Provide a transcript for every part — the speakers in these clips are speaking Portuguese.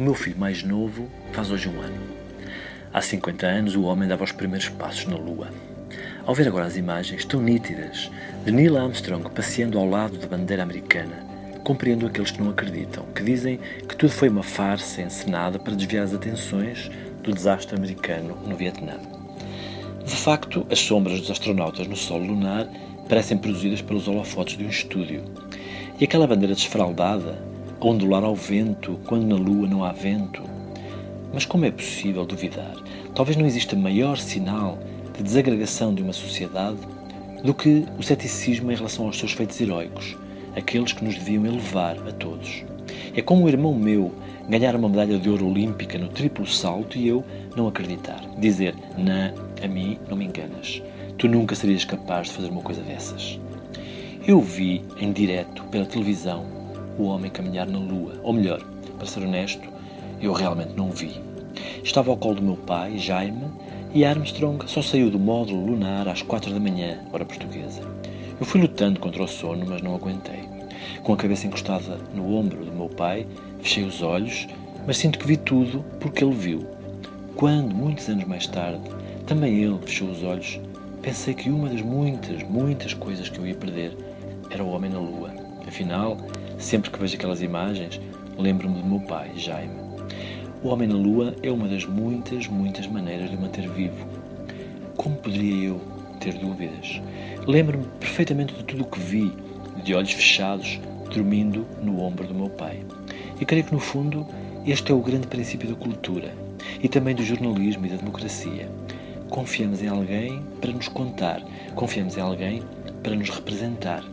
O meu filho mais novo faz hoje um ano. Há 50 anos o homem dava os primeiros passos na Lua. Ao ver agora as imagens tão nítidas de Neil Armstrong passeando ao lado da bandeira americana, compreendo aqueles que não acreditam, que dizem que tudo foi uma farsa encenada para desviar as atenções do desastre americano no Vietnã. De facto, as sombras dos astronautas no solo lunar parecem produzidas pelos holofotes de um estúdio. E aquela bandeira desfraldada, ondular ao vento quando na Lua não há vento. Mas como é possível duvidar? Talvez não exista maior sinal de desagregação de uma sociedade do que o ceticismo em relação aos seus feitos heróicos, aqueles que nos deviam elevar a todos. É como o irmão meu ganhar uma medalha de ouro olímpica no triplo salto e eu não acreditar. Dizer, não, a mim não me enganas. Tu nunca serias capaz de fazer uma coisa dessas. Eu vi em direto pela televisão o homem caminhar na lua. Ou melhor, para ser honesto, eu realmente não vi. Estava ao colo do meu pai, Jaime, e Armstrong só saiu do módulo lunar às quatro da manhã, hora portuguesa. Eu fui lutando contra o sono, mas não aguentei. Com a cabeça encostada no ombro do meu pai, fechei os olhos, mas sinto que vi tudo porque ele viu. Quando, muitos anos mais tarde, também ele fechou os olhos, pensei que uma das muitas, muitas coisas que eu ia perder era o homem na lua. Afinal, sempre que vejo aquelas imagens, lembro-me do meu pai, Jaime. O homem na lua é uma das muitas, muitas maneiras de o manter vivo. Como poderia eu ter dúvidas? Lembro-me perfeitamente de tudo o que vi, de olhos fechados, dormindo no ombro do meu pai. E creio que, no fundo, este é o grande princípio da cultura e também do jornalismo e da democracia. Confiamos em alguém para nos contar, confiamos em alguém para nos representar.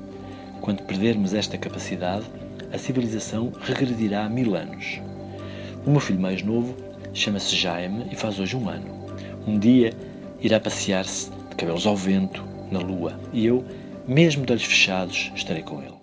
Quando perdermos esta capacidade, a civilização regredirá mil anos. O meu filho mais novo chama-se Jaime e faz hoje um ano. Um dia irá passear-se de cabelos ao vento, na lua, e eu, mesmo de olhos fechados, estarei com ele.